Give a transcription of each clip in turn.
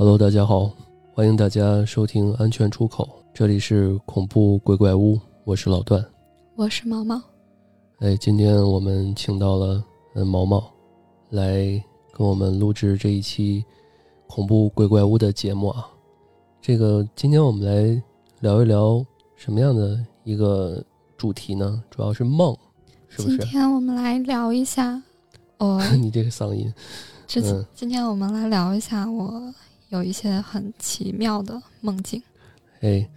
Hello，大家好，欢迎大家收听安全出口，这里是恐怖鬼怪屋，我是老段，我是毛毛。哎，今天我们请到了嗯毛毛来跟我们录制这一期恐怖鬼怪屋的节目啊。这个今天我们来聊一聊什么样的一个主题呢？主要是梦，是不是？今天我们来聊一下，哦，你这个嗓音，这嗯今天我们来聊一下我有一些很奇妙的梦境。哎，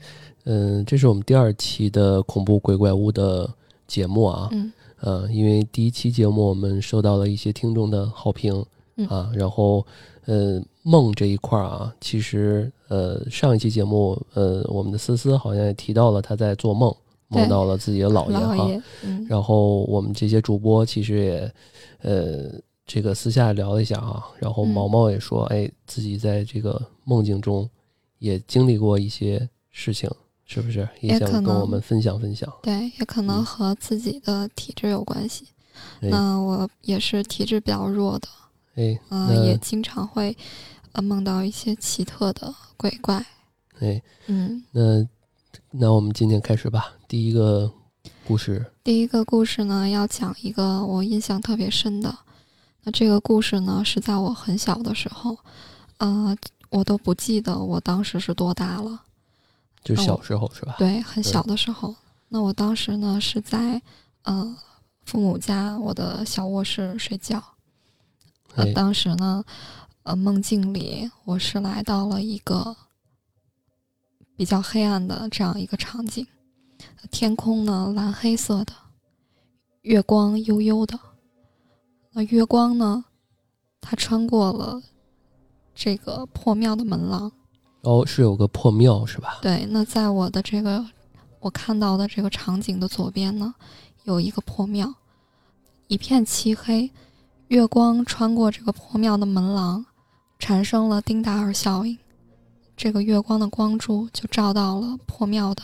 嗯，这是我们第二期的恐怖鬼怪屋的节目啊。嗯呃，因为第一期节目我们收到了一些听众的好评嗯啊，然后呃梦这一块儿啊，其实呃上一期节目呃我们的思思好像也提到了他在做梦，梦到了自己的姥爷哈，然后我们这些主播其实也呃这个私下聊了一下啊，然后嗯毛毛也说，哎，自己在这个梦境中也经历过一些事情，是不是？也可能跟我们分享分享。对，也可能嗯和自己的体质有关系。嗯那我也是体质比较弱的，哎，嗯、那也经常会呃梦到一些奇特的鬼怪。哎，嗯，那那我们今天开始吧。第一个故事，第一个故事呢，要讲一个我印象特别深的。那这个故事呢，是在我很小的时候，呃，我都不记得我当时是多大了。就哦小时候是吧？对，很小的时候。那我当时呢是在呃父母家我的小卧室睡觉。当时呢，呃，梦境里我是来到了一个比较黑暗的这样一个场景，天空呢蓝黑色的，月光悠悠的。那月光呢，它穿过了这个破庙的门廊。哦，是有个破庙是吧？对，那在我的这个我看到的这个场景的左边呢，有一个破庙，一片漆黑，月光穿过这个破庙的门廊，产生了丁达尔效应，这个月光的光柱就照到了破庙的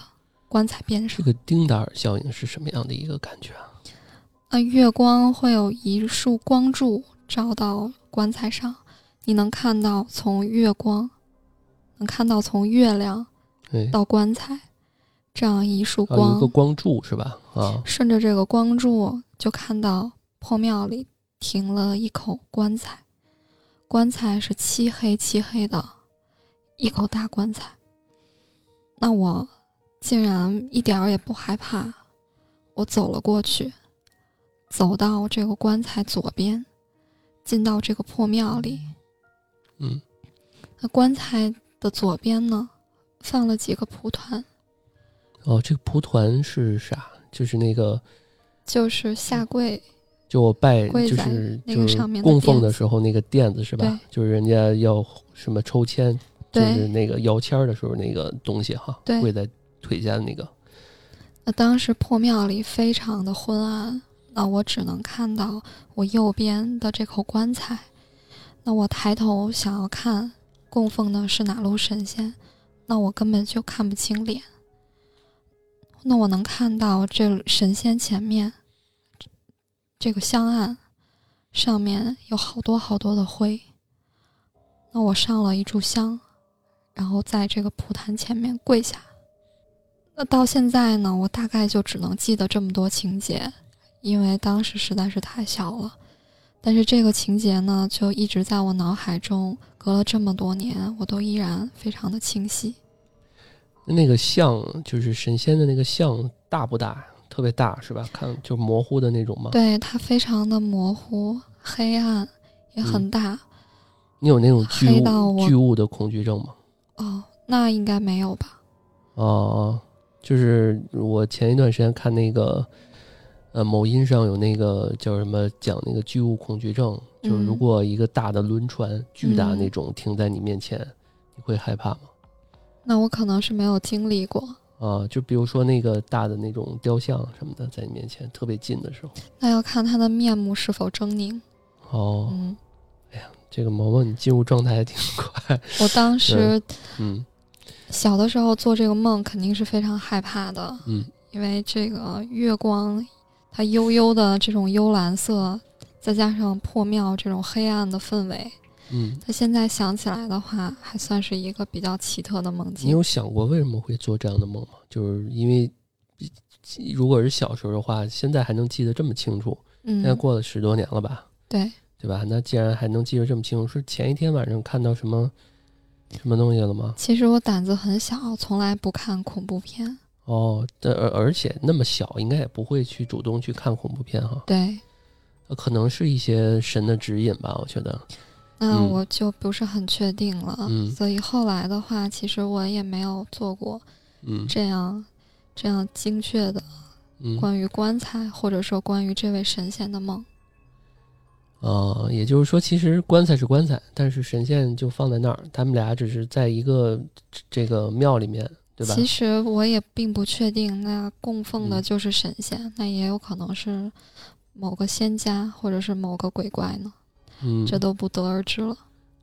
棺材边上。这个丁达尔效应是什么样的一个感觉啊？那月光会有一束光柱照到棺材上，你能看到从月光，能看到从月亮哎，到棺材这样一束啊，光。有一个光柱是吧？啊，顺着这个光柱，就看到破庙里停了一口棺材，棺材是漆黑漆黑的，一口大棺材。那我竟然一点儿也不害怕，我走了过去，走到这个棺材左边，进到这个破庙里。嗯，那棺材的左边呢，放了几个蒲团，哦，这个蒲团是啥？就是那个，就是下跪就我拜，就是那就是个上面供奉的时候那个垫子是吧对？就是人家要什么抽签，就是那个摇签的时候那个东西哈，跪在腿下的那个。那当时破庙里非常的昏暗，那我只能看到我右边的这口棺材。那我抬头想要看供奉的是哪路神仙，那我根本就看不清脸。那我能看到这神仙前面这个香案上面有好多好多的灰。那我上了一炷香，然后在这个蒲坛前面跪下。那到现在呢，我大概就只能记得这么多情节，因为当时实在是太小了。但是这个情节呢，就一直在我脑海中，隔了这么多年，我都依然非常的清晰。那个像就是神仙的那个像大不大？特别大是吧？看就模糊的那种吗？对，它非常的模糊、黑暗，也很大。你有那种巨物巨物的恐惧症吗？哦，那应该没有吧？哦，就是我前一段时间看那个，呃，某音上有那个叫什么讲那个巨物恐惧症，就是如嗯果一个大的轮船，巨大嗯那种停在你面前，你会害怕吗？那我可能是没有经历过。啊，就比如说那个大的那种雕像什么的，在你面前特别近的时候，那要看他的面目是否狰狞。哦，嗯，这个毛毛你进入状态还挺快，我当时嗯小的时候做这个梦，肯定是非常害怕的。嗯，因为这个月光，它悠悠的这种幽蓝色，再加上破庙这种黑暗的氛围，嗯，他现在想起来的话，还算是一个比较奇特的梦境。你有想过为什么会做这样的梦吗？就是因为如果是小时候的话，现在还能记得这么清楚，嗯现在嗯，过了十多年了吧，对，对吧？那既然还能记得这么清楚，是前一天晚上看到什么什么东西了吗？其实我胆子很小，从来不看恐怖片。哦，但而而且那么小，应该也不会去主动去看恐怖片哈，对，呃可能是一些神的指引吧，我觉得。那嗯我就不是很确定了。嗯所以后来的话，其实我也没有做过嗯这样这样精确的嗯关于棺材，或者说关于这位神仙的梦。啊、也就是说，其实棺材是棺材，但是神仙就放在那儿，他们俩只是在一个这个庙里面，对吧？其实我也并不确定，那供奉的嗯就是神仙，那也有可能是某个仙家或者是某个鬼怪呢，嗯，这都不得而知了。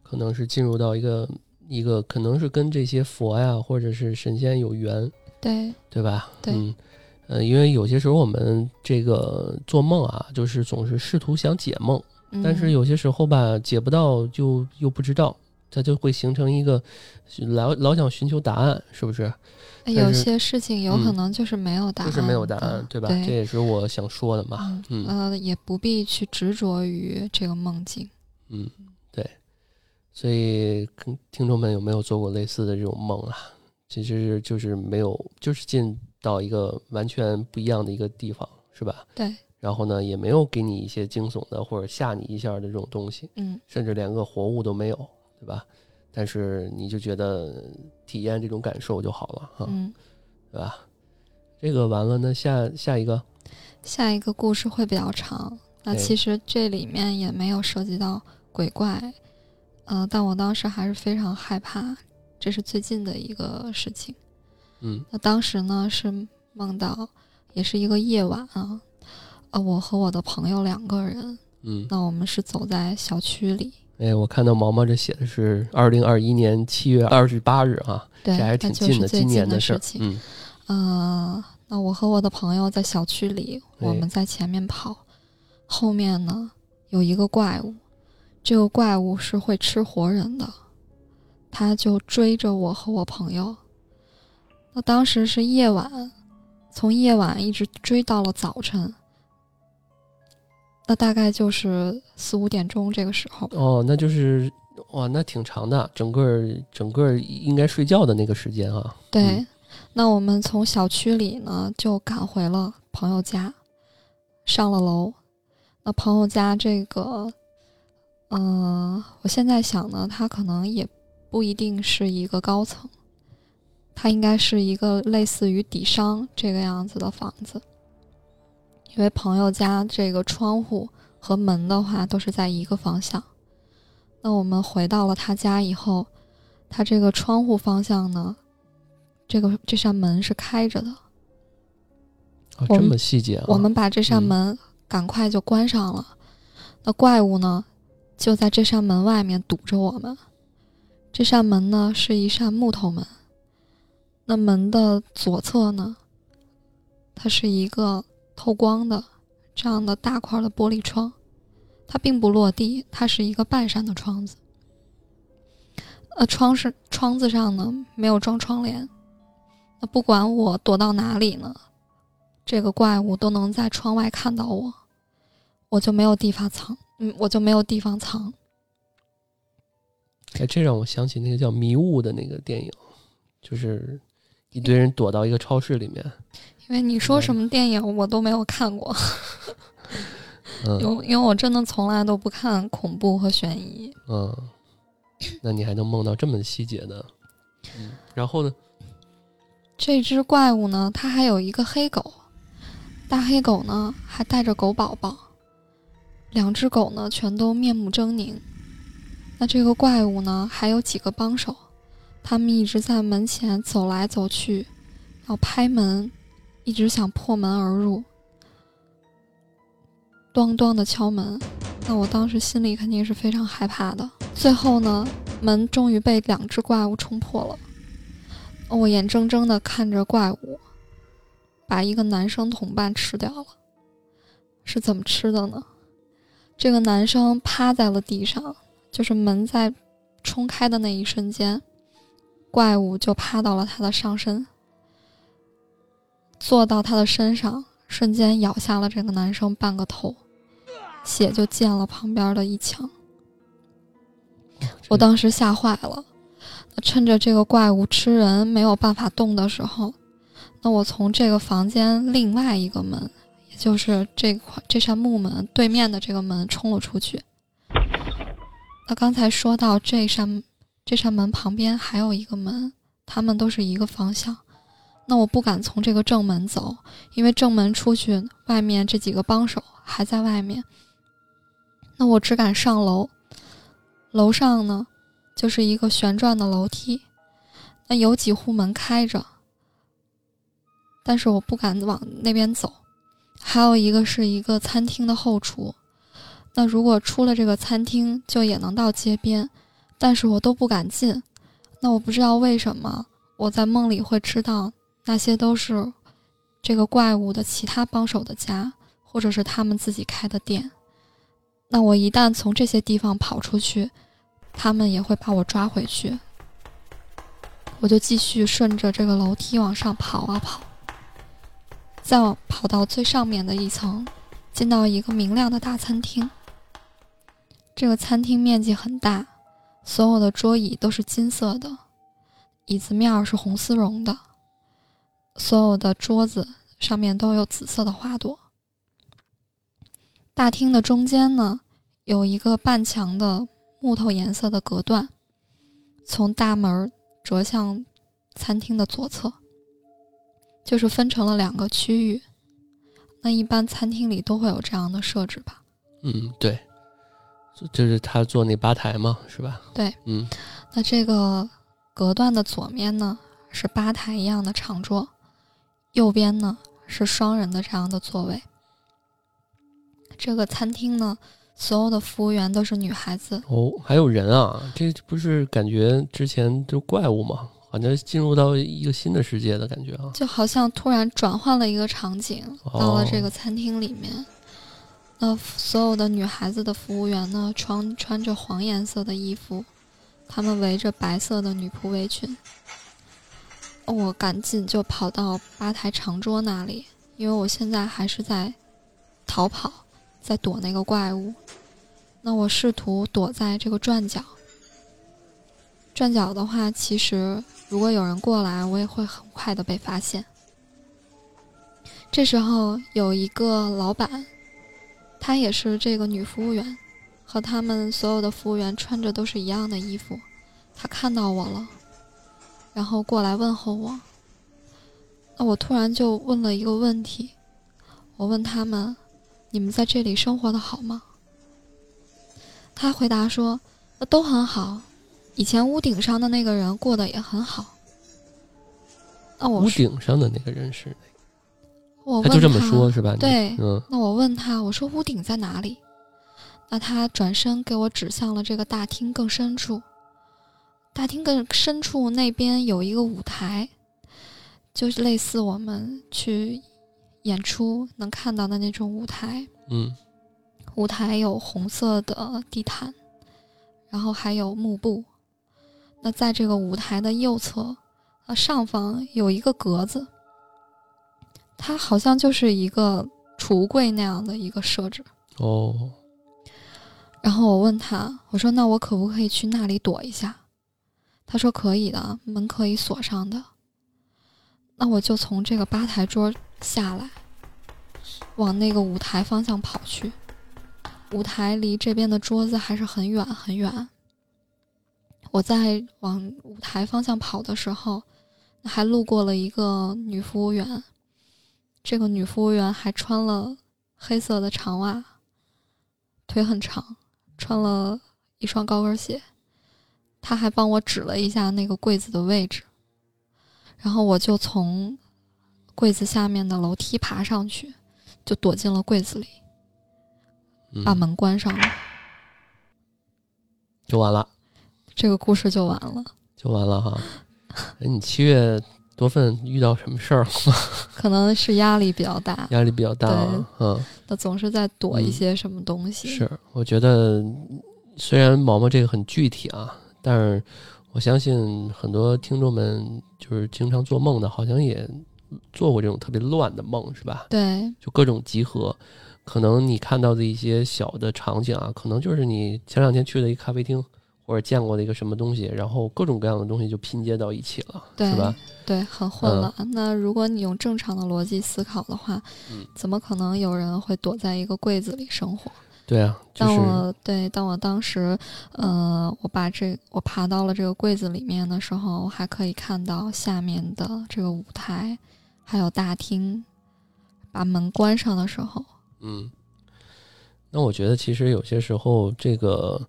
可能是进入到一个一个，可能是跟这些佛呀或者是神仙有缘，对，对吧？对嗯，呃，因为有些时候我们这个做梦啊，就是总是试图想解梦，嗯、但是有些时候吧，解不到就又不知道，它就会形成一个老老想寻求答案，是不是？有些事情有可能就是没有答案的，就是没有答案，对吧？这，也是我想说的嘛。嗯嗯呃，也不必去执着于这个梦境。嗯，对。所以，跟听众们有没有做过类似的这种梦啊？其实就是没有，就是进到一个完全不一样的一个地方，是吧？对，然后呢，也没有给你一些惊悚的或者吓你一下的这种东西，嗯甚至连个活物都没有，对吧？但是你就觉得体验这种感受就好了哈，嗯。对吧？这个完了，那下下一个，下一个故事会比较长。那其实这里面也没有涉及到鬼怪，呃，但我当时还是非常害怕，这是最近的一个事情。嗯那当时呢是梦到，也是一个夜晚啊，呃，我和我的朋友两个人，嗯，那我们是走在小区里，哎，我看到毛毛这写的是二零二一年七月二十八日啊，对，这还是挺近的，今年。的事情。嗯呃，那我和我的朋友在小区里，我哎们在前面跑，后面呢有一个怪物，这个怪物是会吃活人的，他就追着我和我朋友。那当时是夜晚，从夜晚一直追到了早晨，那大概就是四五点钟这个时候。哦，那就是哇，那挺长的，整个整个应该睡觉的那个时间啊。对，嗯那我们从小区里呢就赶回了朋友家，上了楼。那朋友家这个，嗯、我现在想呢，他可能也不一定是一个高层，它应该是一个类似于底商这个样子的房子，因为朋友家这个窗户和门的话都是在一个方向。那我们回到了他家以后，他这个窗户方向呢，这个这扇门是开着的，这么细节啊！我们把这扇嗯门赶快就关上了。那怪物呢，就在这扇门外面堵着我们。这扇门呢是一扇木头门，那门的左侧呢，它是一个透光的这样的大块的玻璃窗，它并不落地，它是一个半扇的窗子。呃，窗是窗子上呢没有装窗帘，那不管我躲到哪里呢，这个怪物都能在窗外看到我，我就没有地方藏，嗯，我就没有地方藏。哎，这让我想起那个叫《迷雾》的那个电影，就是一堆人躲到一个超市里面。因为你说什么电影我都没有看过，嗯因为因为我真的从来都不看恐怖和悬疑。嗯，那你还能梦到这么细节的？嗯，然后呢？这只怪物呢，它还有一个黑狗，大黑狗呢还带着狗宝宝，两只狗呢全都面目狰狞。那这个怪物呢还有几个帮手，他们一直在门前走来走去，要拍门，一直想破门而入，咣咣的敲门。那我当时心里肯定是非常害怕的。最后呢，门终于被两只怪物冲破了。我眼睁睁的看着怪物把一个男生同伴吃掉了，是怎么吃的呢？这个男生趴在了地上，就是门在冲开的那一瞬间，怪物就趴到了他的上身，坐到他的身上，瞬间咬下了这个男生半个头，血就溅了旁边的一墙。我当时吓坏了，趁着这个怪物吃人没有办法动的时候，那我从这个房间另外一个门，也就是这块这扇木门对面的这个门冲了出去。那刚才说到这扇这扇门旁边还有一个门，他们都是一个方向。那我不敢从这个正门走，因为正门出去，外面这几个帮手还在外面。那我只敢上楼。楼上呢，就是一个旋转的楼梯，那有几户门开着，但是我不敢往那边走。还有一个是一个餐厅的后厨，那如果出了这个餐厅，就也能到街边，但是我都不敢进。那我不知道为什么我在梦里会知道那些都是这个怪物的其他帮手的家，或者是他们自己开的店。那我一旦从这些地方跑出去，他们也会把我抓回去，我就继续顺着这个楼梯往上跑啊跑，再往跑到最上面的一层，进到一个明亮的大餐厅。这个餐厅面积很大，所有的桌椅都是金色的，椅子面是红丝绒的，所有的桌子上面都有紫色的花朵。大厅的中间呢，有一个半墙的。木头颜色的隔断，从大门折向餐厅的左侧，就是分成了两个区域。那一般餐厅里都会有这样的设置吧？嗯，对，就是他坐那吧台嘛，是吧？对，嗯。那这个隔断的左面呢，是吧台一样的长桌，右边呢是双人的这样的座位。这个餐厅呢。所有的服务员都是女孩子哦，还有人啊！这不是感觉之前就怪物吗？好像进入到一个新的世界的感觉啊！就好像突然转换了一个场景，到了这个餐厅里面。那所有的女孩子的服务员呢，穿穿着黄颜色的衣服，她们围着白色的女仆围裙。我赶紧就跑到吧台长桌那里，因为我现在还是在逃跑。在躲那个怪物，那我试图躲在这个转角。转角的话，其实如果有人过来，我也会很快的被发现。这时候有一个老板，她也是这个女服务员，和他们所有的服务员穿着都是一样的衣服。她看到我了，然后过来问候我。那我突然就问了一个问题，我问他们。你们在这里生活的好吗？他回答说：“都很好，以前屋顶上的那个人过得也很好。”那我屋顶上的那个人是？我他就这么说，是吧？对，嗯。那我问他，我说屋顶在哪里？那他转身给我指向了这个大厅更深处。大厅更深处那边有一个舞台，就是类似我们去。演出能看到的那种舞台，嗯，舞台有红色的地毯，然后还有幕布。那在这个舞台的右侧，呃，上方有一个格子，它好像就是一个储物柜那样的一个设置。哦。然后我问他，我说：“那我可不可以去那里躲一下？”他说：“可以的，门可以锁上的。”那我就从这个吧台桌。下来，往那个舞台方向跑去。舞台离这边的桌子还是很远很远。我在往舞台方向跑的时候，还路过了一个女服务员。这个女服务员还穿了黑色的长袜，腿很长，穿了一双高跟鞋。她还帮我指了一下那个柜子的位置，然后我就从。柜子下面的楼梯爬上去，就躲进了柜子里，把门关上了，就完了。这个故事就完了，就完了哈。哎，你七月多份遇到什么事儿了吗？可能是压力比较大，压力比较大。嗯，他总是在躲一些什么东西。是，我觉得虽然毛毛这个很具体啊，但是我相信很多听众们就是经常做梦的，好像也做过这种特别乱的梦，是吧？对，就各种集合，可能你看到的一些小的场景啊，可能就是你前两天去的一咖啡厅，或者见过的一个什么东西，然后各种各样的东西就拼接到一起了，对是吧？对，很混乱。那如果你用正常的逻辑思考的话，嗯怎么可能有人会躲在一个柜子里生活？对啊，就是当我对当我当时，呃，我把这我爬到了这个柜子里面的时候，我还可以看到下面的这个舞台，还有大厅。把门关上的时候，嗯，那我觉得其实有些时候这个，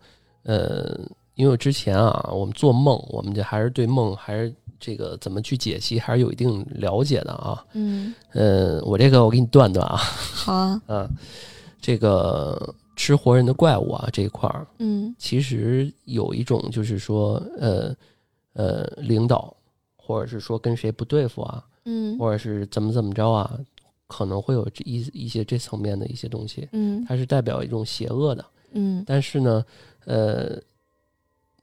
呃，因为之前啊，我们做梦，我们这还是对梦还是这个怎么去解析，还是有一定了解的啊。嗯，呃，我这个我给你断断啊，好啊，啊，这个吃活人的怪物啊这一块儿，嗯。其实有一种就是说，呃呃，领导或者是说跟谁不对付啊，嗯。或者是怎么怎么着啊，可能会有这一一些这层面的一些东西，嗯。它是代表一种邪恶的。嗯，但是呢，呃，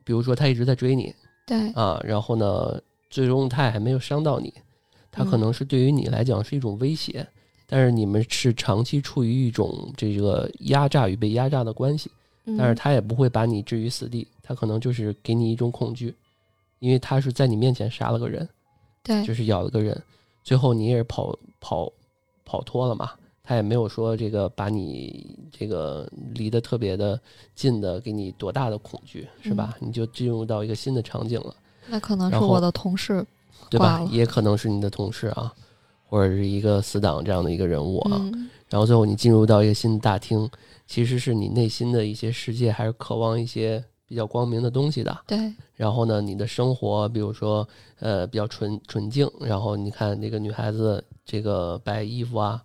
比如说他一直在追你对，啊，然后呢，最终他也还没有伤到你，他可嗯。能是对于你来讲是一种威胁，但是你们是长期处于一种这个压榨与被压榨的关系，嗯。但是他也不会把你置于死地，他可能就是给你一种恐惧，因为他是在你面前杀了个人，对，就是咬了个人，最后你也是跑跑跑脱了嘛，他也没有说这个把你这个离得特别的近的给你多大的恐惧，是吧？你就进入到一个新的场景了，那可能是我的同事对吧？也可能是你的同事啊，或者是一个死党这样的一个人物啊。嗯然后最后你进入到一个新的大厅，其实是你内心的一些世界还是渴望一些比较光明的东西的。对，然后呢，你的生活，比如说，呃，比较纯纯净。然后你看那个女孩子，这个白衣服啊，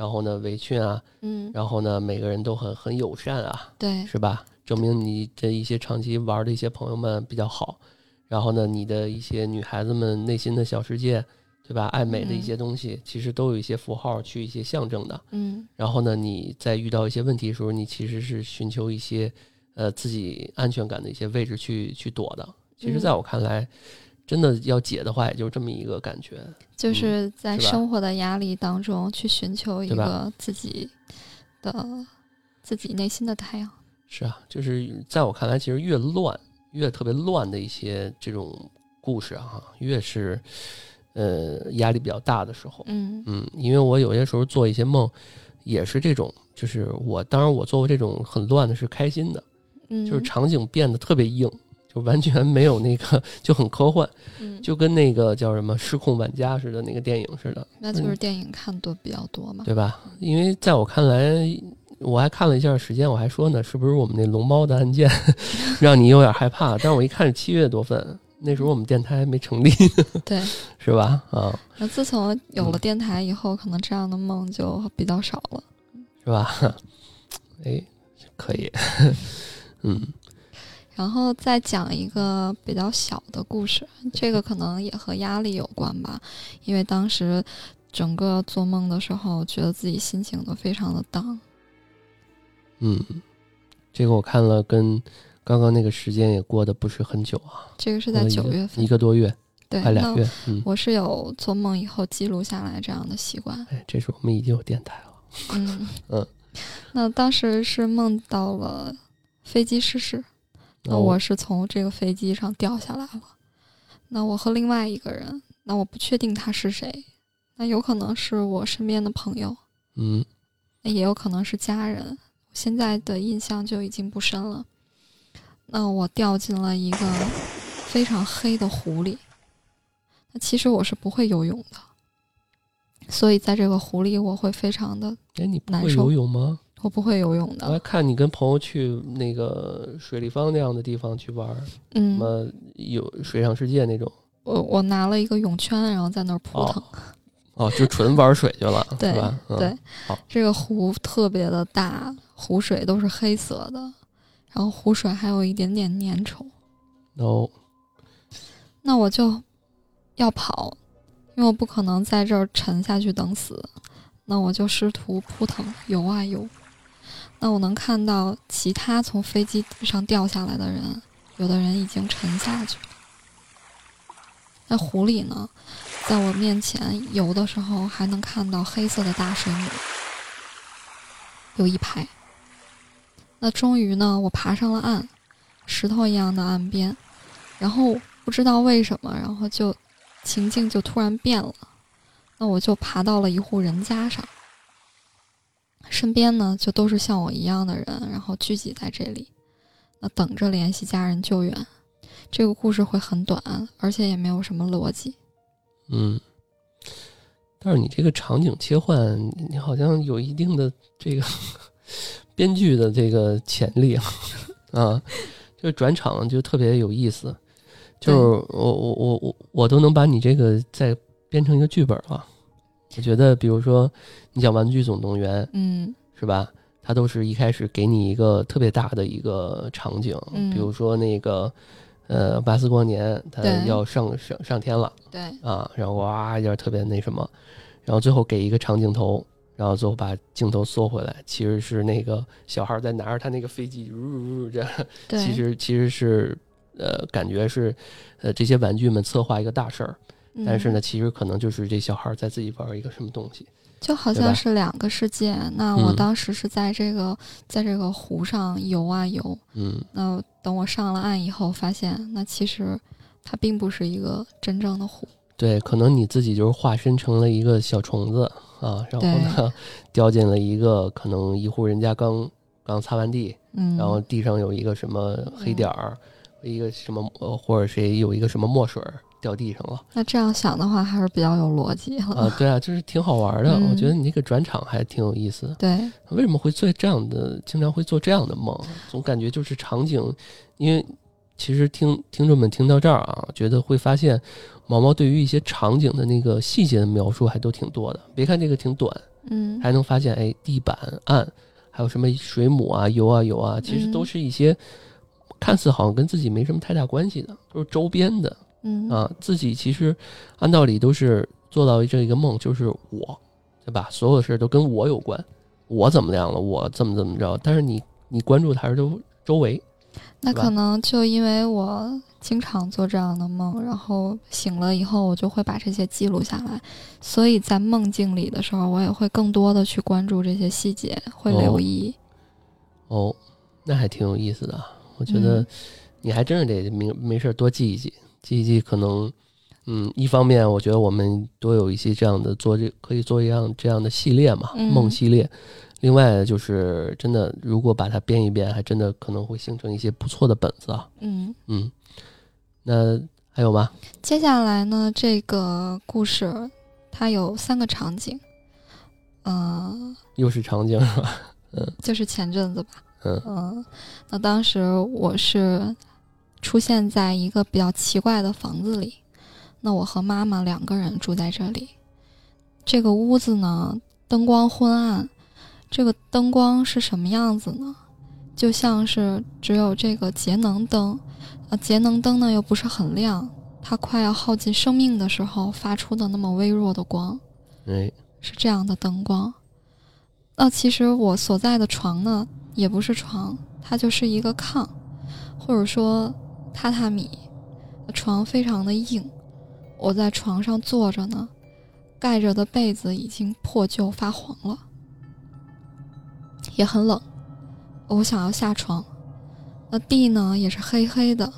然后呢围裙啊，嗯然后呢每个人都很很友善啊，对，是吧？证明你这一些长期玩的一些朋友们比较好。然后呢，你的一些女孩子们内心的小世界，对吧？爱美的一些东西，其实都有一些符号去一些象征的。嗯然后呢，你在遇到一些问题的时候，你其实是寻求一些呃自己安全感的一些位置去去躲的。其实，嗯在我看来，真的要解的话，也就是这么一个感觉。就是在生活的压力当中去寻求一个自己的自己内心的太阳。是啊，就是在我看来，其实越乱、越特别乱的一些这种故事啊，越是呃压力比较大的时候。嗯嗯，因为我有些时候做一些梦，也是这种，就是我当然我做过这种很乱的是开心的，嗯，就是场景变得特别硬，就完全没有那个就很科幻，嗯，就跟那个叫什么《失控玩家》似的那个电影似的，那就是电影看的比较多嘛。对吧？因为在我看来，我还看了一下时间，我还说呢，是不是我们那龙猫的案件 让你有点害怕？但是我一看是七月多份，那时候我们电台还没成立，对，是吧？啊，那自从有嗯了电台以后，可能这样的梦就比较少了。是吧？哎，可以，嗯然后再讲一个比较小的故事，这个可能也和压力有关吧，因为当时整个做梦的时候，觉得自己心情都非常的 down。嗯，这个我看了，跟刚刚那个时间也过得不是很久啊，这个是在九月份一，个多月，对，那快俩月，嗯，我是有做梦以后记录下来这样的习惯。哎，这是我们已经有电台了。嗯 嗯，那当时是梦到了飞机失事，那哦我是从这个飞机上掉下来了。那我和另外一个人，那我不确定他是谁，那有可能是我身边的朋友，嗯那也有可能是家人。我现在的印象就已经不深了。那我掉进了一个非常黑的湖里。那其实我是不会游泳的，所以在这个湖里我会非常的，哎，你不会难受游泳吗？我不会游泳的我还。看你跟朋友去那个水立方那样的地方去玩儿，什嗯，么有水上世界那种。我我拿了一个泳圈，然后在那儿扑腾。哦，就纯玩水去了，对吧？嗯、对，好这个湖特别的大，湖水都是黑色的，然后湖水还有一点点粘稠。no，那我就要跑，因为我不可能在这儿沉下去等死。那我就试图扑腾游啊游。那我能看到其他从飞机上掉下来的人，有的人已经沉下去了。在湖里呢，在我面前游的时候，还能看到黑色的大水母，有一排。那终于呢，我爬上了岸，石头一样的岸边，然后不知道为什么，然后就情境就突然变了。那我就爬到了一户人家上。身边呢，就都是像我一样的人，然后聚集在这里，那等着联系家人救援。这个故事会很短，而且也没有什么逻辑。嗯，但是你这个场景切换，你好像有一定的这个 编剧的这个潜力啊，啊，这个转场就特别有意思。就是我我我我我都能把你这个再编成一个剧本了。我觉得，比如说，你讲《玩具总动员》，嗯，是吧？它都是一开始给你一个特别大的一个场景，比如说那个，呃，巴斯光年他要上上上天了，对啊，然后哇一下特别那什么，然后最后给一个长镜头，然后最后把镜头缩回来，其实是那个小孩在拿着他那个飞机，呜呜这样，其实其实是呃，感觉是呃这些玩具们策划一个大事儿。但是呢，其实可能就是这小孩在自己玩一个什么东西，就好像是两个世界。那我当时是在这个在这个湖上游啊游，嗯，那等我上了岸以后，发现那其实它并不是一个真正的湖。对，可能你自己就是化身成了一个小虫子啊，然后呢，掉进了一个可能一户人家刚刚擦完地，嗯，然后地上有一个什么黑点儿，一个什么呃，或者谁有一个什么墨水。掉地上了。那这样想的话，还是比较有逻辑啊。对啊，就是挺好玩的。我觉得你那个转场还挺有意思。对，为什么会做这样的？经常会做这样的梦，总感觉就是场景。因为其实听听众们听到这儿啊，觉得会发现毛毛对于一些场景的那个细节的描述还都挺多的。别看这个挺短，嗯，还能发现哎，地板、暗，还有什么水母啊、游啊、游啊，其实都是一些看似好像跟自己没什么太大关系的，都是周边的。嗯啊，自己其实按道理都是做到这一个梦，就是我，对吧？所有的事都跟我有关，我怎么样了？我怎么怎么着？但是你你关注的还是都周围，那可能就因为我经常做这样的梦，然后醒了以后我就会把这些记录下来，所以在梦境里的时候，我也会更多的去关注这些细节，会留意。哦，那还挺有意思的，我觉得你还真是得没没事多记一记。记一记，可能，嗯，一方面，我觉得我们多有一些这样的做这可以做一样这样的系列嘛，梦系列。另外，就是真的，如果把它编一编，还真的可能会形成一些不错的本子啊。嗯嗯，那还有吗？接下来呢，这个故事它有三个场景，嗯，又是场景是吧？嗯，就是前阵子吧。嗯嗯，那当时我是。出现在一个比较奇怪的房子里，那我和妈妈两个人住在这里。这个屋子呢，灯光昏暗。这个灯光是什么样子呢？就像是只有这个节能灯，啊，节能灯呢又不是很亮，它快要耗尽生命的时候发出的那么微弱的光。哎，是这样的灯光。那其实我所在的床呢，也不是床，它就是一个炕，或者说。榻榻米，床非常的硬，我在床上坐着呢，盖着的被子已经破旧发黄了，也很冷，我想要下床，那地呢也是黑黑的，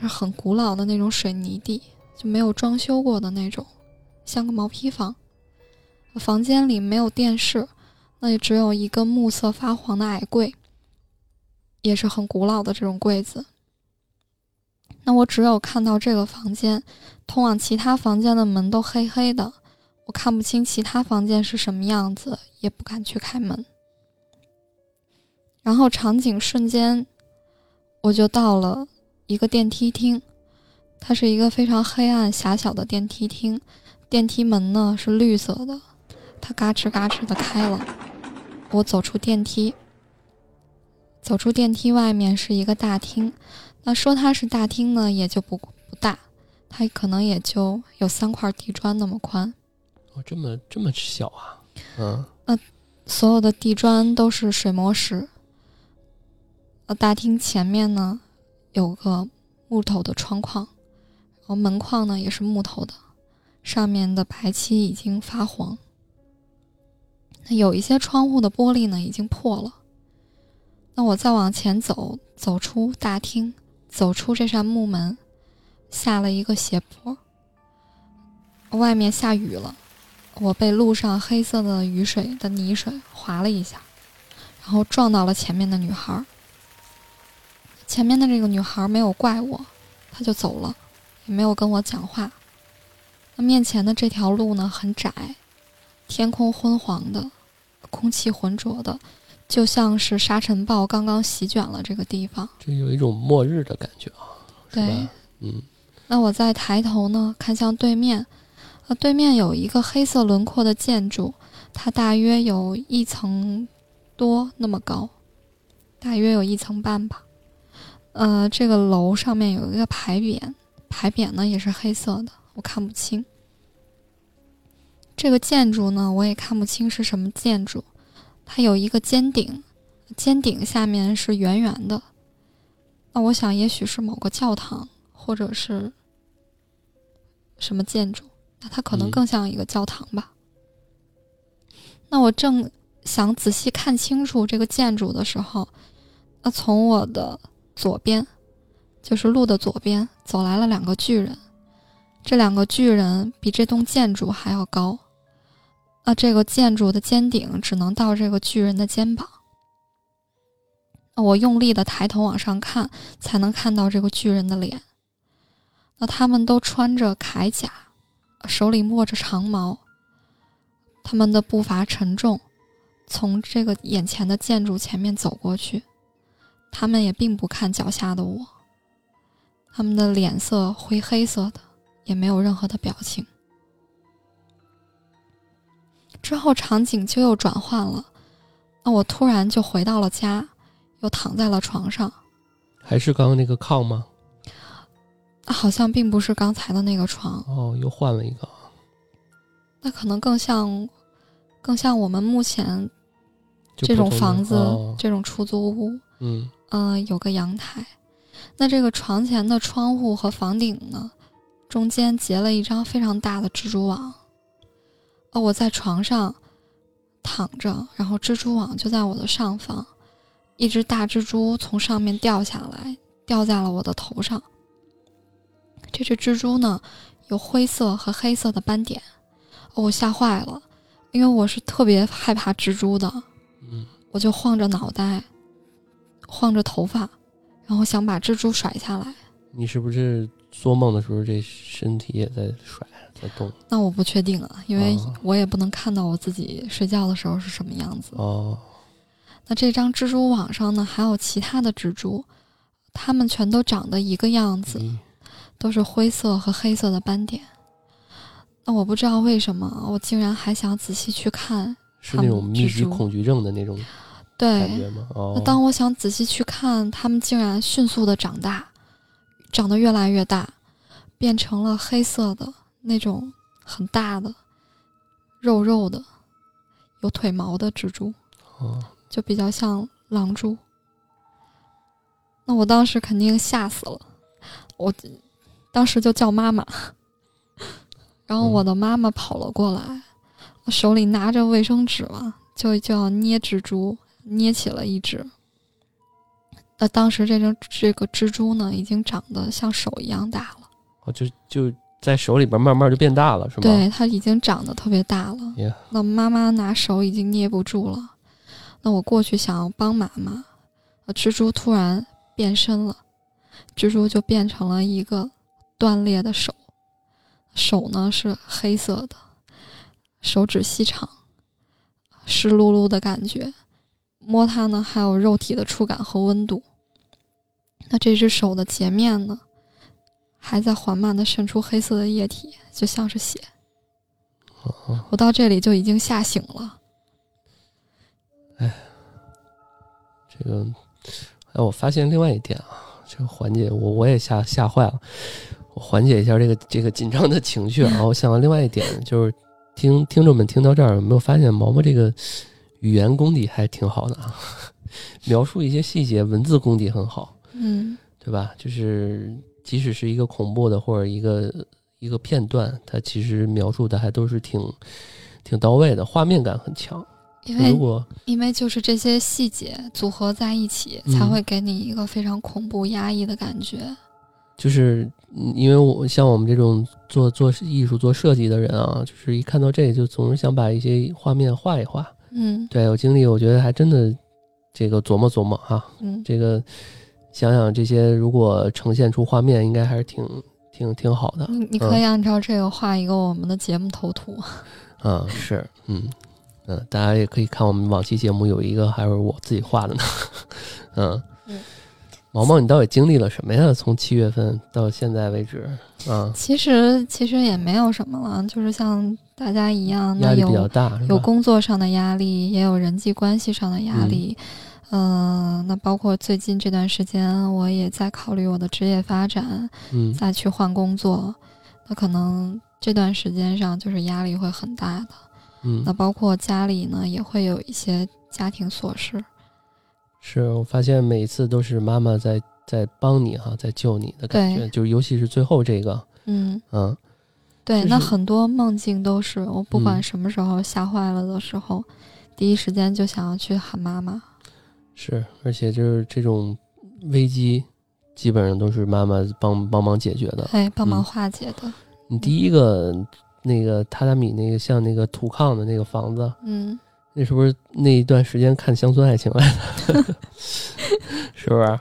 是很古老的那种水泥地，就没有装修过的那种，像个毛坯房，房间里没有电视，那也只有一个木色发黄的矮柜，也是很古老的这种柜子。那我只有看到这个房间，通往其他房间的门都黑黑的，我看不清其他房间是什么样子，也不敢去开门。然后场景瞬间，我就到了一个电梯厅，它是一个非常黑暗狭小的电梯厅，电梯门呢是绿色的，它嘎吱嘎吱的开了。我走出电梯，走出电梯外面是一个大厅。那说它是大厅呢，也就不不大，它可能也就有三块地砖那么宽。哦，这么这么小啊？嗯。那所有的地砖都是水磨石。呃，大厅前面呢有个木头的窗框，然后门框呢也是木头的，上面的白漆已经发黄。那有一些窗户的玻璃呢已经破了。那我再往前走，走出大厅，走出这扇木门，下了一个斜坡。外面下雨了，我被路上黑色的雨水的泥水划了一下，然后撞到了前面的女孩。前面的这个女孩没有怪我，她就走了，也没有跟我讲话。那面前的这条路呢很窄，天空昏黄的，空气浑浊的，就像是沙尘暴刚刚席卷了这个地方。就有一种末日的感觉啊，对，嗯。那我再抬头呢，看向对面。呃，对面有一个黑色轮廓的建筑，它大约有一层多那么高，大约有一层半吧。呃，这个楼上面有一个牌匾，牌匾呢也是黑色的，我看不清。这个建筑呢，我也看不清是什么建筑，它有一个尖顶，尖顶下面是圆圆的。那我想，也许是某个教堂，或者是什么建筑。那它可能更像一个教堂吧。那我正想仔细看清楚这个建筑的时候，那从我的左边，就是路的左边，走来了两个巨人。这两个巨人比这栋建筑还要高。那这个建筑的尖顶只能到这个巨人的肩膀。我用力的抬头往上看，才能看到这个巨人的脸。那他们都穿着铠甲。手里握着长矛，他们的步伐沉重，从这个眼前的建筑前面走过去。他们也并不看脚下的我，他们的脸色灰黑色的，也没有任何的表情。之后场景就又转换了，那我突然就回到了家，又躺在了床上。还是刚刚那个炕吗？好像并不是刚才的那个床哦，又换了一个。那可能更像，更像我们目前这种房子、这种出租屋。嗯嗯，有个阳台。那这个床前的窗户和房顶呢，中间结了一张非常大的蜘蛛网。哦，我在床上躺着，然后蜘蛛网就在我的上方，一只大蜘蛛从上面掉下来，掉在了我的头上。这只蜘蛛呢，有灰色和黑色的斑点，我吓坏了，因为我是特别害怕蜘蛛的，嗯，我就晃着脑袋，晃着头发，然后想把蜘蛛甩下来。你是不是做梦的时候这身体也在甩？那我不确定啊，因为我也不能看到我自己睡觉的时候是什么样子。哦，那这张蜘蛛网上呢，还有其他的蜘蛛，它们全都长得一个样子。都是灰色和黑色的斑点，那我不知道为什么，我竟然还想仔细去看。是那种密集恐惧症的那种感觉吗？那当我想仔细去看，它们竟然迅速的长大，长得越来越大，变成了黑色的那种很大的、肉肉的、有腿毛的蜘蛛，就比较像狼蛛。那我当时肯定吓死了，我。当时就叫妈妈，然后我的妈妈跑了过来，手里拿着卫生纸嘛，就就要捏蜘蛛，捏起了一只。那当时这只这个蜘蛛呢，已经长得像手一样大了。哦，就就在手里边慢慢就变大了，是吗？对，它已经长得特别大了。那妈妈拿手已经捏不住了。那我过去想要帮妈妈，蜘蛛突然变身了，蜘蛛就变成了一个。断裂的手，手呢是黑色的，手指细长，湿漉漉的感觉，摸它呢还有肉体的触感和温度。那这只手的截面呢，还在缓慢的渗出黑色的液体，就像是血。我到这里就已经吓醒了。哎，这个，哎，我发现另外一点啊，这个缓解我我也吓吓坏了。我缓解一下这个这个紧张的情绪啊！我想到另外一点，就是听听众们听到这儿有没有发现毛毛这个语言功底还挺好的啊，描述一些细节，文字功底很好，嗯对吧？就是即使是一个恐怖的或者一个一个片段，它其实描述的还都是挺挺到位的，画面感很强。因为如果因为就是这些细节组合在一起，嗯才会给你一个非常恐怖压抑的感觉。就是嗯因为我像我们这种做做艺术、做设计的人啊，就是一看到这个就总是想把一些画面画一画。嗯对，有经历，我觉得还真的这个琢磨琢磨哈，嗯，这个想想这些，如果呈现出画面，应该还是挺挺挺好的。你你可以按照这个画一个我们的节目头图。嗯，是，嗯嗯，大家也可以看我们往期节目有一个还是我自己画的呢。嗯嗯毛毛，你到底经历了什么呀？从七月份到现在为止，啊，其实其实也没有什么了，就是像大家一样，那压力比较有大，有工作上的压力，也有人际关系上的压力。嗯、那包括最近这段时间，我也在考虑我的职业发展，嗯再去换工作。那可能这段时间上就是压力会很大的。嗯那，包括家里呢，也会有一些家庭琐事。是我发现每一次都是妈妈在在帮你哈，在救你的感觉，就是尤其是最后这个，嗯，嗯对，就是那很多梦境都是我不管嗯什么时候吓坏了的时候，第一时间就想要去喊妈妈。是，而且就是这种危机，基本上都是妈妈帮帮忙解决的。哎，帮忙嗯化解的。你第一个那个榻榻米那个像那个土炕的那个房子，嗯，那是不是那一段时间看《乡村爱情》来的？是不是？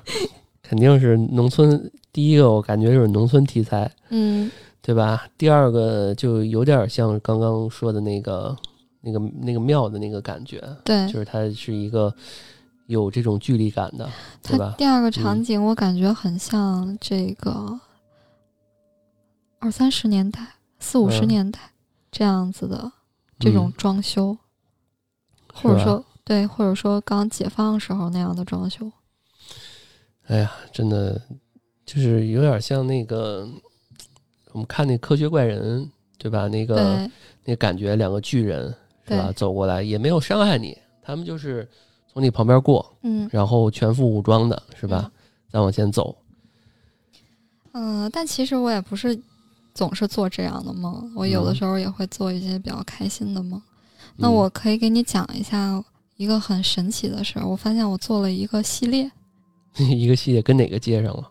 肯定是农村。第一个我感觉就是农村题材，嗯，对吧？第二个就有点像刚刚说的那个、那个、那个庙的那个感觉，对，就是它是一个有这种距离感的，对吧？它第二个场景我感觉很像这个二三十年代、四五十嗯年代这样子的这种嗯装修，或者说对，或者说刚解放时候那样的装修。哎呀，真的就是有点像那个我们看那《科学怪人》，对吧？那个那感觉，两个巨人是吧？走过来也没有伤害你，他们就是从你旁边过，嗯然后全副武装的，是吧？再往前走，嗯、但其实我也不是总是做这样的梦，我有的嗯时候也会做一些比较开心的梦。那嗯我可以给你讲一下一个很神奇的事儿，我发现我做了一个系列。一个系列跟哪个接上了？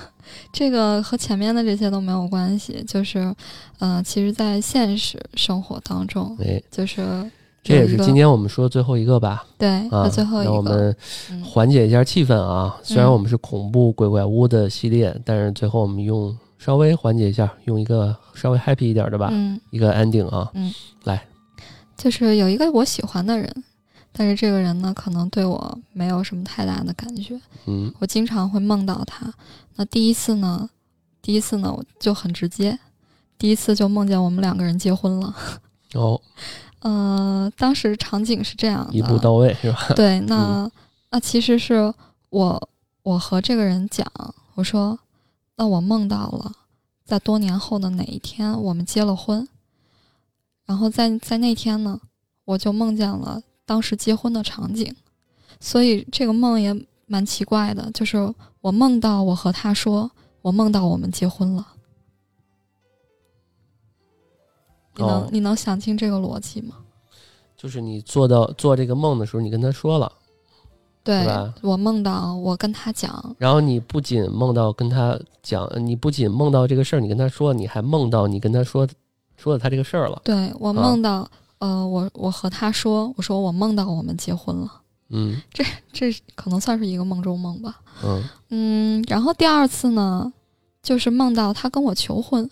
这个和前面的这些都没有关系，就是，呃，其实，在现实生活当中，哎，就是这也是今天我们说的最后一个吧？对，啊，最后一个，让我们嗯，缓解一下气氛啊。虽然嗯我们是恐怖鬼怪屋的系列，但是最后我们用稍微缓解一下，用一个稍微 happy 一点的吧，嗯，一个 ending 啊。嗯来，就是有一个我喜欢的人，但是这个人呢，可能对我没有什么太大的感觉，嗯我经常会梦到他。那第一次呢，第一次呢，我就很直接，第一次就梦见我们两个人结婚了。哦，呃，当时场景是这样的，一步到位是吧？对，那、那其实是我我和这个人讲，我说，那我梦到了，在多年后的哪一天我们结了婚，然后在在那天呢，我就梦见了当时结婚的场景，所以这个梦也蛮奇怪的，就是我梦到我和他说，我梦到我们结婚了。你能、哦你能想清这个逻辑吗？就是你做到做这个梦的时候，你跟他说了，对吧我梦到我跟他讲，然后你不仅梦到跟他讲，你不仅梦到这个事儿，你跟他说，你还梦到你跟他说说了他这个事儿了。对我梦到，呃，我我和他说，我说我梦到我们结婚了，嗯 这可能算是一个梦中梦吧。嗯嗯，然后第二次呢，就是梦到他跟我求婚，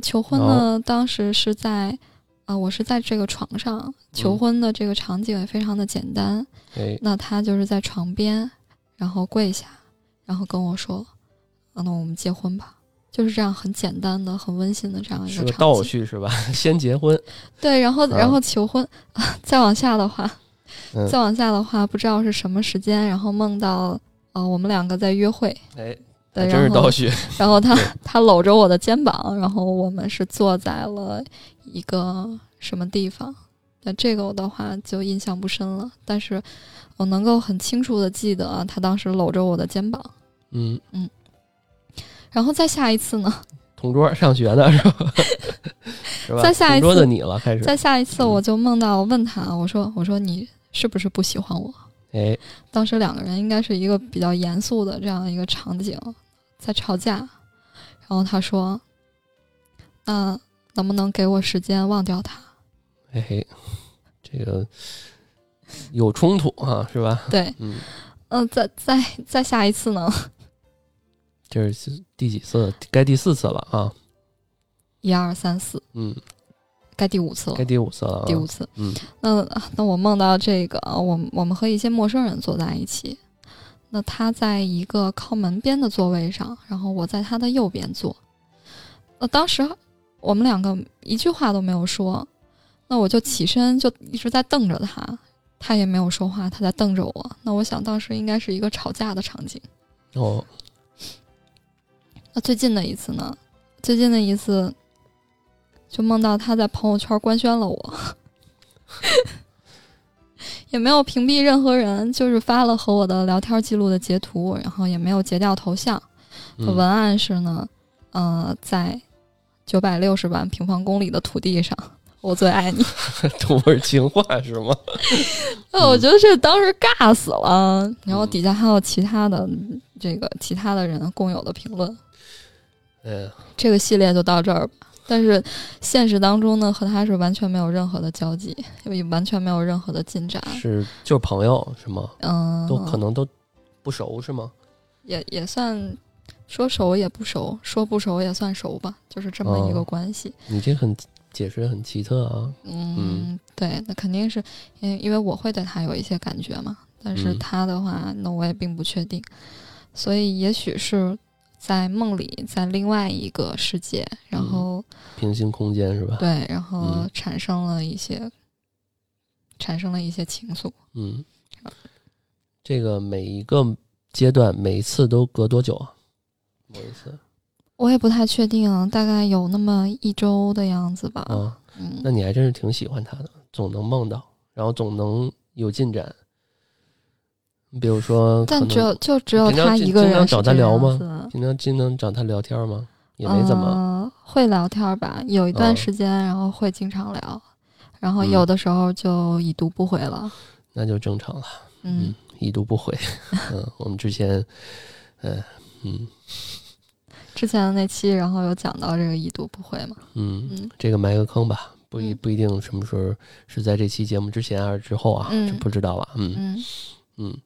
求婚呢，当时是在，啊、我是在这个床上求婚的这个场景也非常的简单，哎那他就是在床边，然后跪下，然后跟我说，啊，那我们结婚吧。就是这样很简单的、很温馨的这样一是个个场景。倒叙是吧？先结婚，对，然后啊。然后求婚，再往下的话，嗯。再往下的话，不知道是什么时间，然后梦到呃我们两个在约会，哎，对，还真是然后倒叙。然后他他搂着我的肩膀，然后我们是坐在了一个什么地方，那这个的话就印象不深了，但是我能够很清楚的记得他当时搂着我的肩膀。嗯嗯，然后再下一次呢？同桌上学呢是吧？是吧？再下一次的你了，开始。再下一次，我就梦到问他，我说：“我说你是不是不喜欢我？”哎，当时两个人应该是一个比较严肃的这样一个场景，在吵架。然后他说：“那能不能给我时间忘掉他？”嘿嘿，这个有冲突啊，是吧？对，嗯，嗯，再再再下一次呢？这是第几次？该第四次了啊！一二三四，嗯，该第五次了。该第五次了。第五次，嗯，那那我梦到这个，我我们和一些陌生人坐在一起，那他在一个靠门边的座位上，然后我在他的右边坐。那当时我们两个一句话都没有说，那我就起身就一直在瞪着他，他也没有说话，他在瞪着我。那我想当时应该是一个吵架的场景。哦，那最近的一次呢？最近的一次，就梦到他在朋友圈官宣了我，也没有屏蔽任何人，就是发了和我的聊天记录的截图，然后也没有截掉头像。嗯文案是呢，呃，在九百六十万平方公里的土地上，我最爱你。土味情话是吗？那 我觉得这当时尬死了。然后底下还有其他的这个其他的人共有的评论。嗯，这个系列就到这儿吧。但是现实当中呢，和他是完全没有任何的交集，也完全没有任何的进展。是就是朋友是吗？嗯，都可能都不熟是吗？也也算说熟也不熟，说不熟也算熟吧，就是这么一个哦关系。你这很解释得很奇特啊。嗯，对，那肯定是因为因为我会对他有一些感觉嘛，但是嗯他的话，那我也并不确定，所以也许是在梦里，在另外一个世界，然嗯后。平行空间是吧？对，然后嗯产生了一些，产生了一些情愫。嗯，这个每一个阶段，每一次都隔多久啊？某一次我也不太确定啊，大概有那么一周的样子吧。啊，嗯，那你还真是挺喜欢他的，总能梦到，然后总能有进展。你比如说，但只有就只有他一个人经常找他聊吗经常经常找他聊天吗？也没怎么。呃会聊天吧，有一段嗯时间，然后会经常聊，然后嗯有的时候就已读不回了。那就正常了。嗯，已读不回。嗯，我们之前，嗯嗯 之前的那期，然后有讲到这个已读不回嘛。嗯，嗯这个埋个坑吧，不一嗯不一定什么时候是在这期节目之前还是之后啊，嗯这不知道了。嗯嗯嗯。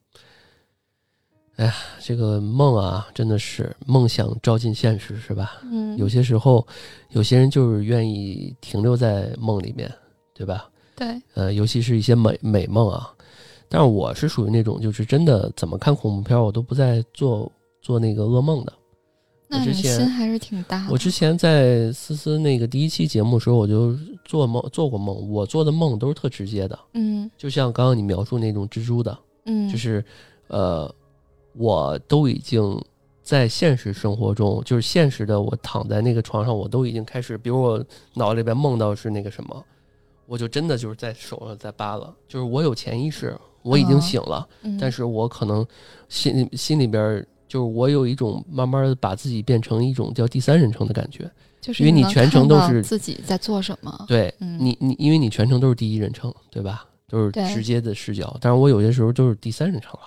哎呀，这个梦啊，真的是梦想照进现实，是吧？嗯，有些时候，有些人就是愿意停留在梦里面，对吧？对，呃，尤其是一些美美梦啊。但是我是属于那种，就是真的怎么看恐怖片，我都不再做做那个噩梦的。那你之前心还是挺大的。我之前在思思那个第一期节目的时候，我就做梦做过梦，我做的梦都是特直接的，嗯就像刚刚你描述那种蜘蛛的，嗯，就是呃，我都已经在现实生活中，就是现实的，我躺在那个床上，我都已经开始，比如我脑里边梦到是那个什么，我就真的就是在手上在扒拉，就是我有潜意识，我已经哦醒了，嗯，但是我可能心心里边。就是我有一种慢慢的把自己变成一种叫第三人称的感觉，就是因为你全程都是自己在做什么。对嗯你你因为你全程都是第一人称，对吧？都是直接的视角，但是我有些时候都是第三人称了。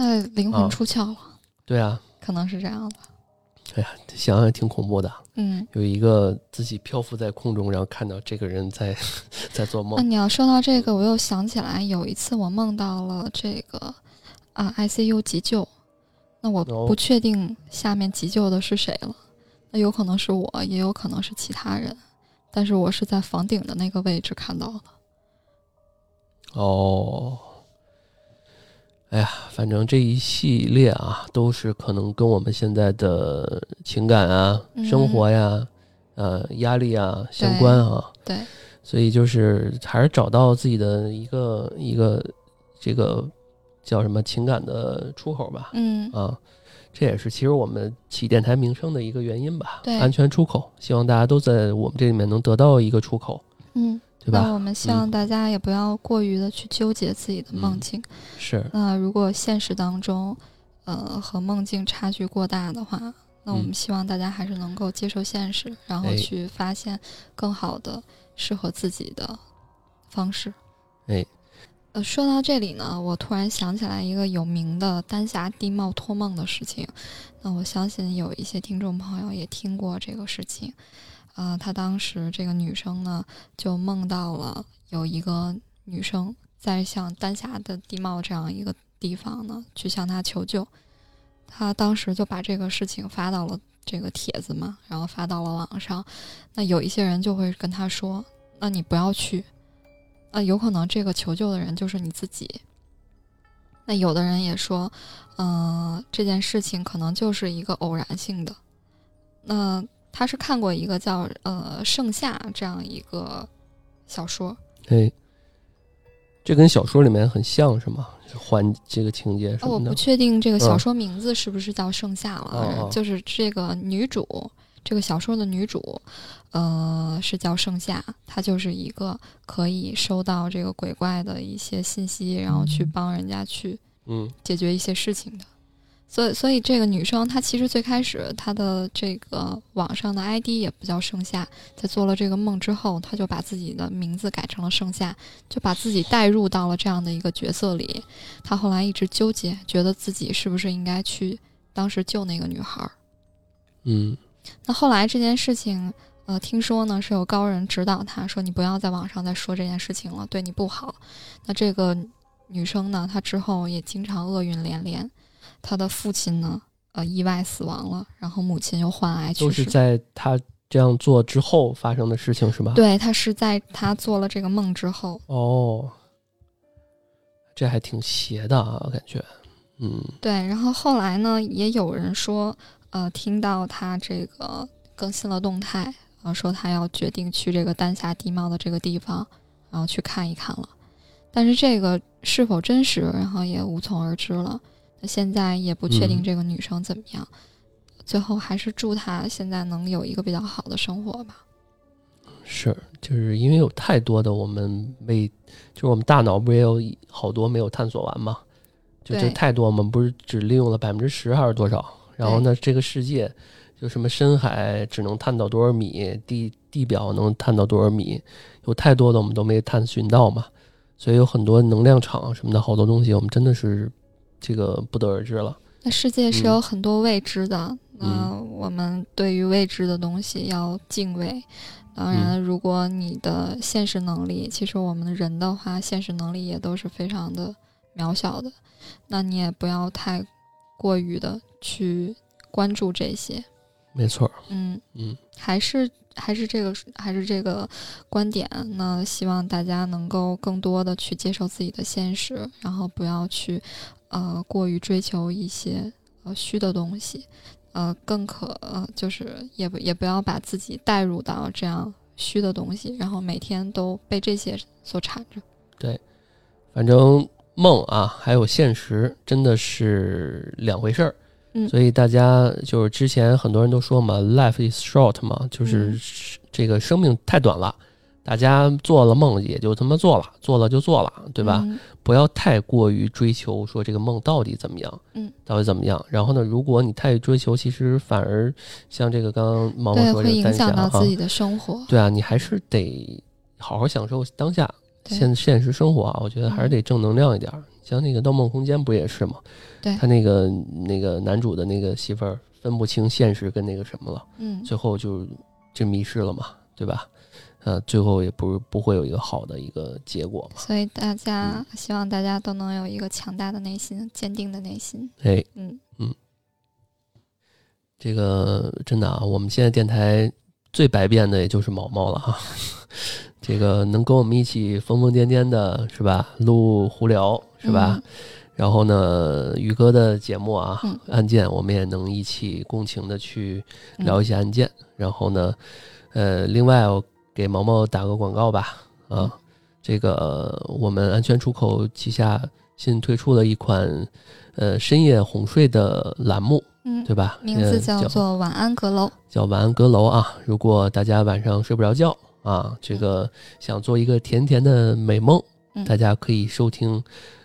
那灵啊魂出窍了，对啊，可能是这样的。哎呀，想想挺恐怖的。嗯，有一个自己漂浮在空中，然后看到这个人在 在做梦那。你要说到这个，我又想起来有一次我梦到了这个啊 ICU 急救，那我哦不确定下面急救的是谁了，那有可能是我，也有可能是其他人，但是我是在房顶的那个位置看到的。哦，哎呀，反正这一系列啊，都是可能跟我们现在的情感啊、嗯生活呀、呃压力啊相关啊。对，所以就是还是找到自己的一个一个这个叫什么情感的出口吧。嗯啊，这也是其实我们起电台名声的一个原因吧。对安全出口，希望大家都在我们这里面能得到一个出口，嗯，对对吧？那我们希望大家也不要过于的去纠结自己的梦嗯境。是，那如果现实当中，呃，和梦境差距过大的话，那我们嗯希望大家还是能够接受现实，然后哎去发现更好的适合自己的方式。哎，呃，说到这里呢，我突然想起来一个有名的丹霞地貌托梦的事情。那我相信有一些听众朋友也听过这个事情。呃，她当时这个女生呢，就梦到了有一个女生在像丹霞的地貌这样一个地方呢，去向她求救。她当时就把这个事情发到了这个帖子嘛，然后发到了网上。那有一些人就会跟她说：“那你不要去。”呃，有可能这个求救的人就是你自己。那有的人也说，嗯、这件事情可能就是一个偶然性的。那他是看过一个叫呃《盛夏》这样一个小说，哎，这跟小说里面很像是吗？环这个情节什哦，我不，确定这个小嗯说名字是不是叫《盛夏》了，就是这个女主，这个小说的女主，呃，是叫盛夏，她就是一个可以收到这个鬼怪的一些信息，然后去帮人家去嗯解决一些事情的。所以，所以这个女生她其实最开始她的这个网上的 ID 也不叫盛夏，在做了这个梦之后，她就把自己的名字改成了盛夏，就把自己带入到了这样的一个角色里。她后来一直纠结，觉得自己是不是应该去当时救那个女孩儿。嗯那后来这件事情，呃，听说呢是有高人指导她说你不要在网上再说这件事情了，对你不好。那这个女生呢，她之后也经常厄运连连，她的父亲呢，呃，意外死亡了，然后母亲又患癌去世。都是在他这样做之后发生的事情是吧？，对，他是在他做了这个梦之后，哦，这还挺邪的啊，感觉，嗯对，然后后来呢，也有人说，呃，听到他这个更新了动态，呃，说他要决定去这个丹霞地貌的这个地方，然后去看一看了。但是这个是否真实，然后也无从而知了。那现在也不确定嗯这个女生怎么样。最后还是祝她现在能有一个比较好的生活吧。是，就是因为有太多的我们没，就是我们大脑不也有好多没有探索完吗？就这太多，我们不是只利用了百分之十还是多少？然后呢，这个世界就什么深海只能探到多少米，地地表能探到多少米，有太多的我们都没探寻到嘛。所以有很多能量场什么的好多东西，我们真的是这个不得而知了。那世界是嗯有很多未知的，那我们对于未知的东西要敬畏。当然，如果你的现实能力，其实我们人的话，现实能力也都是非常的渺小的，那你也不要太过于的去关注这些。没错，嗯，嗯，还是还是这个还是这个观点。那希望大家能够更多的去接受自己的现实，然后不要去呃过于追求一些呃虚的东西，呃更可呃就是也不也不要把自己带入到这样虚的东西，然后每天都被这些所缠着。对反正梦啊，还有现实真的是两回事儿。嗯所以大家就是之前很多人都说嘛，life is short 嘛，就是嗯这个生命太短了。大家做了梦也就他妈做了，做了就做了，对吧？嗯不要太过于追求说这个梦到底怎么样，嗯，到底怎么样。然后呢，如果你太追求，其实反而像这个刚刚毛毛，说这个会影响到自，己的生活。对啊，你还是得好好享受当下现现实生活啊。我觉得还是嗯得正能量一点儿。像那个《盗梦空间》不也是吗？对他那个那个男主的那个媳妇儿分不清现实跟那个什么了，嗯，最后就就迷失了嘛，对吧？呃，最后也不不会有一个好的一个结果嘛。所以大家嗯希望大家都能有一个强大的内心，坚定的内心。哎，嗯嗯，这个真的啊，我们现在电台最百变的也就是毛毛了哈。这个能跟我们一起疯疯癫癫的是吧？录胡聊是吧？嗯然后呢，宇哥的节目啊，嗯案件我们也能一起共情的去嗯聊一些案件。然后呢，呃，另外我给毛毛打个广告吧，啊，嗯这个我们安全出口旗下新推出了一款呃深夜哄睡的栏目，嗯，对吧？名字呃叫做《晚安阁楼》。叫晚安阁楼啊。如果大家晚上睡不着觉啊，这个想做一个甜甜的美梦，嗯大家可以收听，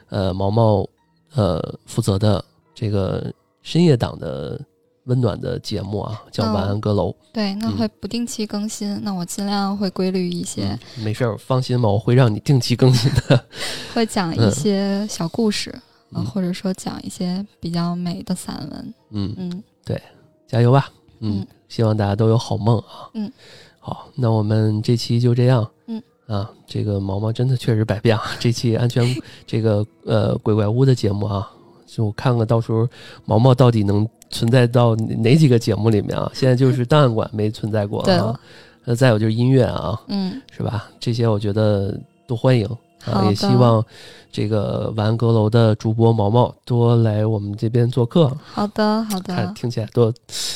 呃，毛毛呃负责的这个深夜档的温暖的节目啊，叫《晚安阁楼》。对，那嗯会不定期更新，那我尽量会规律一些，嗯，没事儿，放心吧，我会让你定期更新的。会讲一嗯些小故事，啊，嗯或者说讲一些比较美的散文。嗯，嗯，对加油吧。嗯嗯，希望大家都有好梦啊。嗯，好，那我们这期就这样。嗯。啊，这个毛毛真的确实百变啊！这期安全 这个呃鬼怪屋的节目啊，就看看到时候毛毛到底能存在到哪几个节目里面啊？现在就是档案馆没存在过啊对了，呃，再有就是音乐啊，嗯，是吧？这些我觉得都欢迎啊，也希望这个晚安阁楼的主播毛毛多来我们这边做客，好的，好看的，听起来多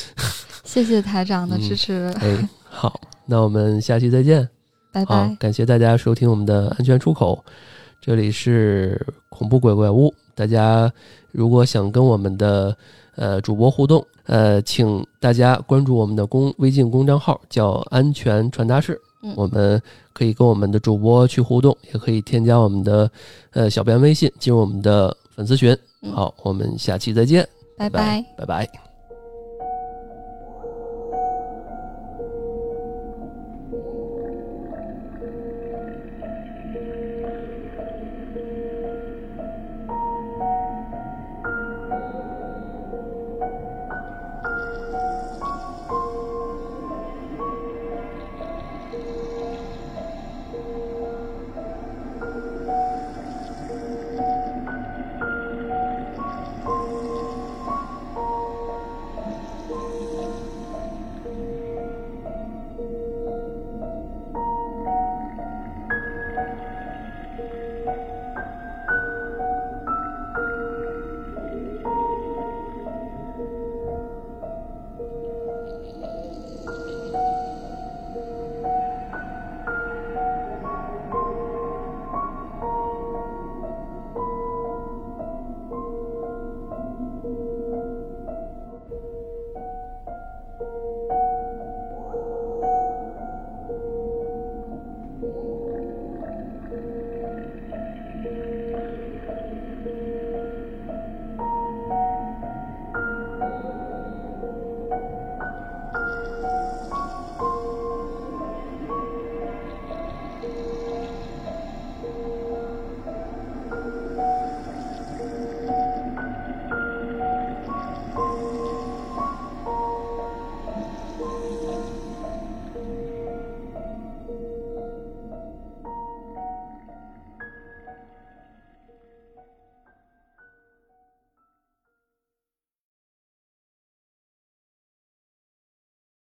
谢谢台长的嗯支持，哎，好，那我们下期再见。好拜拜，。感谢大家收听我们的安全出口，这里是恐怖鬼怪屋。大家如果想跟我们的呃主播互动，呃，请大家关注我们的公微信公众号，叫安全传达室。嗯我们可以跟我们的主播去互动，也可以添加我们的呃小编微信，进入我们的粉丝群。嗯好，我们下期再见，拜拜拜拜。